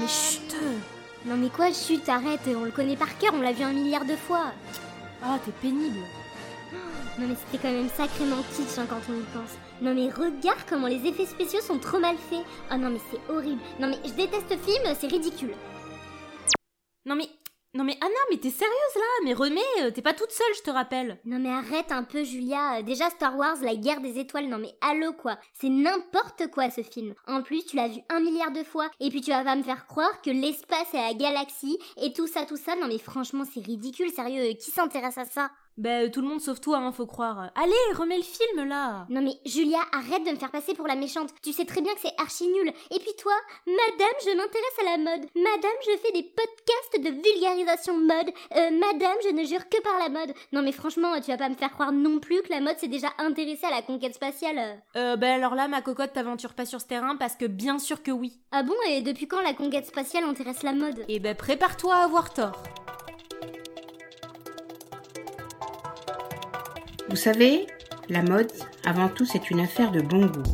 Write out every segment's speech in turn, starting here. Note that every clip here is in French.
Mais chut Non mais quoi, chut, arrête, on le connaît par cœur, on l'a vu un milliard de fois. Ah, t'es pénible. Non mais c'était quand même sacrément kitsch hein, quand on y pense. Non mais regarde comment les effets spéciaux sont trop mal faits. Oh non mais c'est horrible. Non mais je déteste ce film, c'est ridicule. Non mais... Non mais Anna, mais t'es sérieuse là? Mais remets, euh, t'es pas toute seule, je te rappelle. Non mais arrête un peu Julia. Euh, Déjà Star Wars, la guerre des étoiles, non mais allô quoi? C'est n'importe quoi ce film. En plus tu l'as vu un milliard de fois et puis tu vas me faire croire que l'espace est la galaxie et tout ça, tout ça. Non mais franchement c'est ridicule, sérieux. Qui s'intéresse à ça? Bah, euh, tout le monde sauf toi, hein, faut croire. Allez, remets le film là Non mais Julia, arrête de me faire passer pour la méchante. Tu sais très bien que c'est archi nul. Et puis toi, madame, je m'intéresse à la mode. Madame, je fais des podcasts de vulgarisation mode. Euh, madame, je ne jure que par la mode. Non mais franchement, tu vas pas me faire croire non plus que la mode s'est déjà intéressée à la conquête spatiale. Euh, bah alors là, ma cocotte, t'aventures pas sur ce terrain parce que bien sûr que oui. Ah bon, et depuis quand la conquête spatiale intéresse la mode? Et ben prépare-toi à avoir tort. Vous savez, la mode, avant tout, c'est une affaire de bon goût.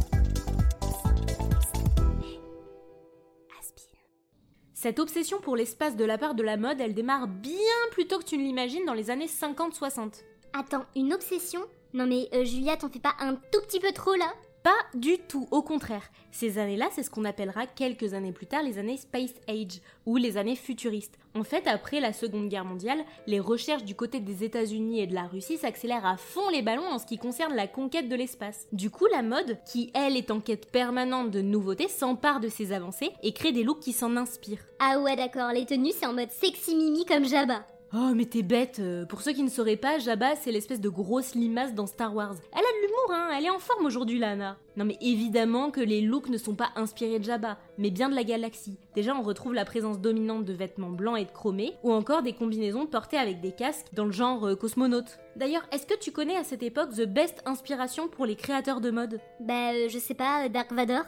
Cette obsession pour l'espace de la part de la mode, elle démarre bien plus tôt que tu ne l'imagines dans les années 50-60. Attends, une obsession? Non mais euh, Julia, t'en fais pas un tout petit peu trop là? Pas du tout, au contraire. Ces années-là, c'est ce qu'on appellera quelques années plus tard les années Space Age, ou les années futuristes. En fait, après la Seconde Guerre mondiale, les recherches du côté des États-Unis et de la Russie s'accélèrent à fond les ballons en ce qui concerne la conquête de l'espace. Du coup, la mode, qui elle est en quête permanente de nouveautés, s'empare de ces avancées et crée des looks qui s'en inspirent. Ah ouais d'accord, les tenues c'est en mode sexy mimi comme Jabba. Oh mais t'es bête euh, Pour ceux qui ne sauraient pas, Jabba c'est l'espèce de grosse limace dans Star Wars. Elle a de l'humour hein, elle est en forme aujourd'hui Lana. Non mais évidemment que les looks ne sont pas inspirés de Jabba, mais bien de la galaxie. Déjà on retrouve la présence dominante de vêtements blancs et de chromés, ou encore des combinaisons portées avec des casques dans le genre euh, cosmonaute. D'ailleurs, est-ce que tu connais à cette époque The Best Inspiration pour les créateurs de mode? Bah je sais pas, Dark Vador?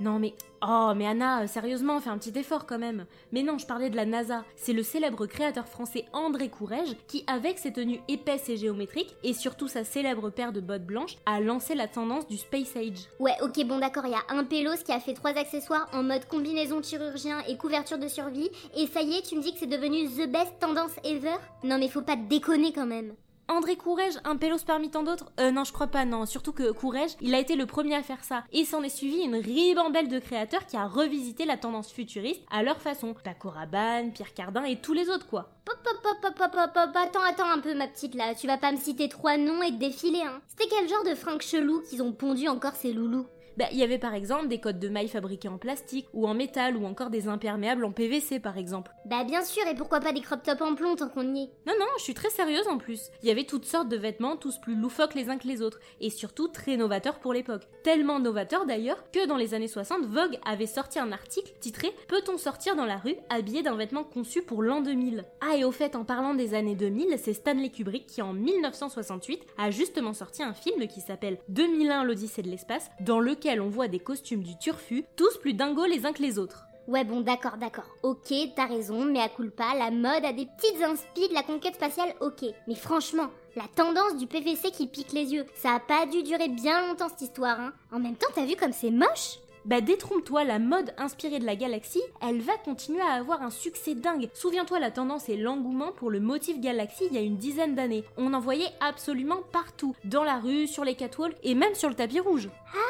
Non mais... Oh mais Anna, euh, sérieusement, fais un petit effort quand même. Mais non, je parlais de la NASA. C'est le célèbre créateur français André Courrèges qui, avec ses tenues épaisses et géométriques, et surtout sa célèbre paire de bottes blanches, a lancé la tendance du Space Age. Ouais, ok, bon d'accord, il y a un pélos qui a fait trois accessoires en mode combinaison chirurgien et couverture de survie, et ça y est, tu me dis que c'est devenu the best tendance ever? Non mais faut pas déconner quand même. André Courrèges, un pélos parmi tant d'autres? Euh non, je crois pas, non. Surtout que Courrèges, il a été le premier à faire ça. Et s'en est suivi une ribambelle de créateurs qui a revisité la tendance futuriste à leur façon. Paco Rabanne, Pierre Cardin et tous les autres, quoi. Pop, pop, pop, pop, pop, pop, pop, attends, attends un peu ma petite là, tu vas pas me citer trois noms et te défiler, hein. C'était quel genre de fringues chelou qu'ils ont pondu encore ces loulous? Bah, il y avait par exemple des cottes de mailles fabriquées en plastique, ou en métal, ou encore des imperméables en PVC par exemple. Bah bien sûr, et pourquoi pas des crop tops en plomb tant qu'on y est Non, non, je suis très sérieuse en plus. Il y avait toutes sortes de vêtements, tous plus loufoques les uns que les autres, et surtout très novateurs pour l'époque. Tellement novateurs d'ailleurs que dans les années 60, Vogue avait sorti un article titré Peut-on sortir dans la rue habillé d'un vêtement conçu pour l'an 2000 Ah, et au fait, en parlant des années 2000, c'est Stanley Kubrick qui en 1968 a justement sorti un film qui s'appelle 2001 l'Odyssée de l'espace, dans lequel on voit des costumes du turfu, tous plus dingos les uns que les autres. Ouais bon d'accord, d'accord. Ok, t'as raison, mais à culpa, la mode a des petites inspi de la conquête spatiale, ok. Mais franchement, la tendance du PVC qui pique les yeux, ça a pas dû durer bien longtemps cette histoire, hein. En même temps, t'as vu comme c'est moche? Bah détrompe-toi, la mode inspirée de la galaxie, elle va continuer à avoir un succès dingue. Souviens-toi la tendance et l'engouement pour le motif galaxie il y a une dizaine d'années. On en voyait absolument partout, dans la rue, sur les catwalks et même sur le tapis rouge. Ouais,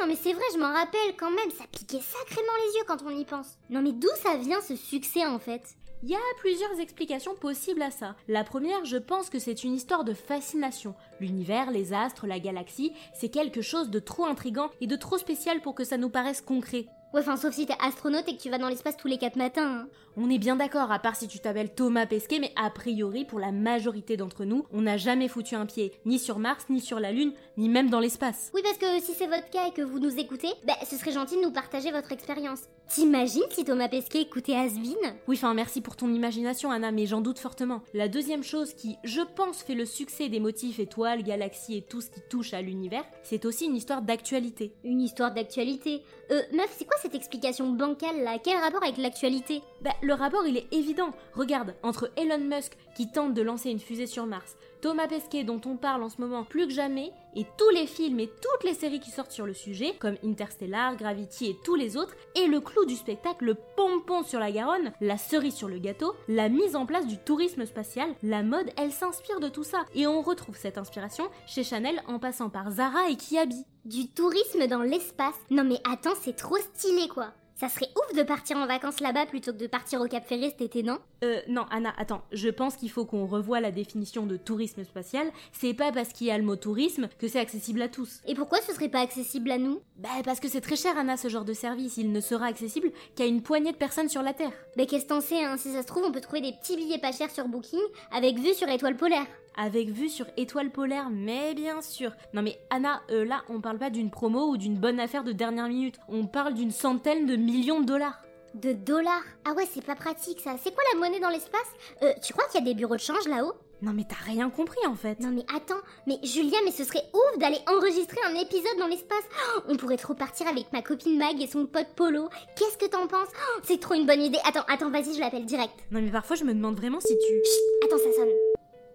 non mais c'est vrai, je m'en rappelle quand même, ça piquait sacrément les yeux quand on y pense. Non mais d'où ça vient ce succès en fait? Il y a plusieurs explications possibles à ça. La première, je pense que c'est une histoire de fascination. L'univers, les astres, la galaxie, c'est quelque chose de trop intrigant et de trop spécial pour que ça nous paraisse concret. Ouais, enfin sauf si t'es astronaute et que tu vas dans l'espace tous les quatre matins. hein. On est bien d'accord, à part si tu t'appelles Thomas Pesquet, mais a priori, pour la majorité d'entre nous, on n'a jamais foutu un pied, ni sur Mars, ni sur la Lune, ni même dans l'espace. Oui, parce que si c'est votre cas et que vous nous écoutez, bah ce serait gentil de nous partager votre expérience. T'imagines si Thomas Pesquet écoutait Asbin? Oui, enfin merci pour ton imagination Anna, mais j'en doute fortement. La deuxième chose qui, je pense, fait le succès des motifs étoiles, galaxies et tout ce qui touche à l'univers, c'est aussi une histoire d'actualité. Une histoire d'actualité. Euh, meuf, c'est quoi cette explication bancale là Quel rapport avec l'actualité? Bah, le rapport il est évident. Regarde, entre Elon Musk qui tente de lancer une fusée sur Mars, Thomas Pesquet dont on parle en ce moment plus que jamais, et tous les films et toutes les séries qui sortent sur le sujet, comme Interstellar, Gravity et tous les autres, et le clou du spectacle, le pompon sur la Garonne, la cerise sur le gâteau, la mise en place du tourisme spatial, la mode, elle s'inspire de tout ça. Et on retrouve cette inspiration chez Chanel en passant par Zara et Kiabi. Du tourisme dans l'espace Non mais attends, c'est trop stylé quoi ça serait ouf de partir en vacances là-bas plutôt que de partir au Cap Ferré cet été, non? Euh, non, Anna, attends, je pense qu'il faut qu'on revoie la définition de tourisme spatial. C'est pas parce qu'il y a le mot tourisme que c'est accessible à tous. Et pourquoi ce serait pas accessible à nous? Bah, parce que c'est très cher, Anna, ce genre de service. Il ne sera accessible qu'à une poignée de personnes sur la Terre. Bah, qu'est-ce que t'en sais, hein? Si ça se trouve, on peut trouver des petits billets pas chers sur Booking avec vue sur étoile polaire. Avec vue sur étoile polaire, mais bien sûr. Non mais Anna, euh, là, on parle pas d'une promo ou d'une bonne affaire de dernière minute. On parle d'une centaine de millions de dollars. De dollars? Ah ouais, c'est pas pratique ça. C'est quoi la monnaie dans l'espace? Euh, tu crois qu'il y a des bureaux de change là-haut? Non mais t'as rien compris en fait. Non mais attends, mais Julia, mais ce serait ouf d'aller enregistrer un épisode dans l'espace. Oh, on pourrait trop partir avec ma copine Mag et son pote Polo. Qu'est-ce que t'en penses? Oh, C'est trop une bonne idée. Attends, attends, vas-y, je l'appelle direct. Non mais parfois je me demande vraiment si tu... Chut, attends, ça sonne.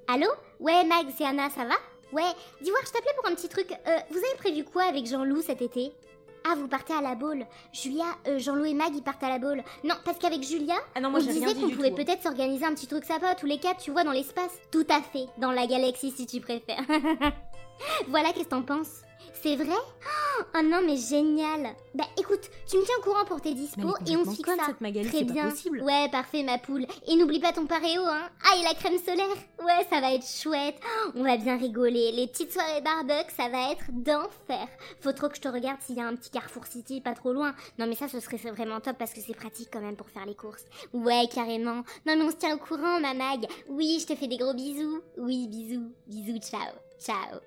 Allô? Ouais, Mag, c'est Anna, ça va? Ouais, dis voir, je t'appelais pour un petit truc. Euh, vous avez prévu quoi avec Jean-Loup cet été? Ah, vous partez à la boule. Julia, euh, Jean-Loup et Mag, ils partent à la boule. Non, parce qu'avec Julia, Ah non, moi on disait qu'on pouvait peut-être s'organiser un petit truc sympa tous les quatre, tu vois, dans l'espace. Tout à fait, dans la galaxie si tu préfères. voilà, qu'est-ce que t'en penses? C'est vrai? Oh non, mais génial Bah écoute, tu me tiens au courant pour tes dispos et on complètement se fixe conne, ça. cette Magali, Très pas bien. possible. Ouais, parfait ma poule. Et n'oublie pas ton paréo, hein. Ah, et la crème solaire Ouais, ça va être chouette. Oh, on va bien rigoler. Les petites soirées barbecue, ça va être d'enfer. Faut trop que je te regarde s'il y a un petit Carrefour City pas trop loin. Non mais ça, ce serait vraiment top parce que c'est pratique quand même pour faire les courses. Ouais, carrément. Non mais on se tient au courant, ma mag. Oui, je te fais des gros bisous. Oui, bisous. Bisous, ciao. Ciao.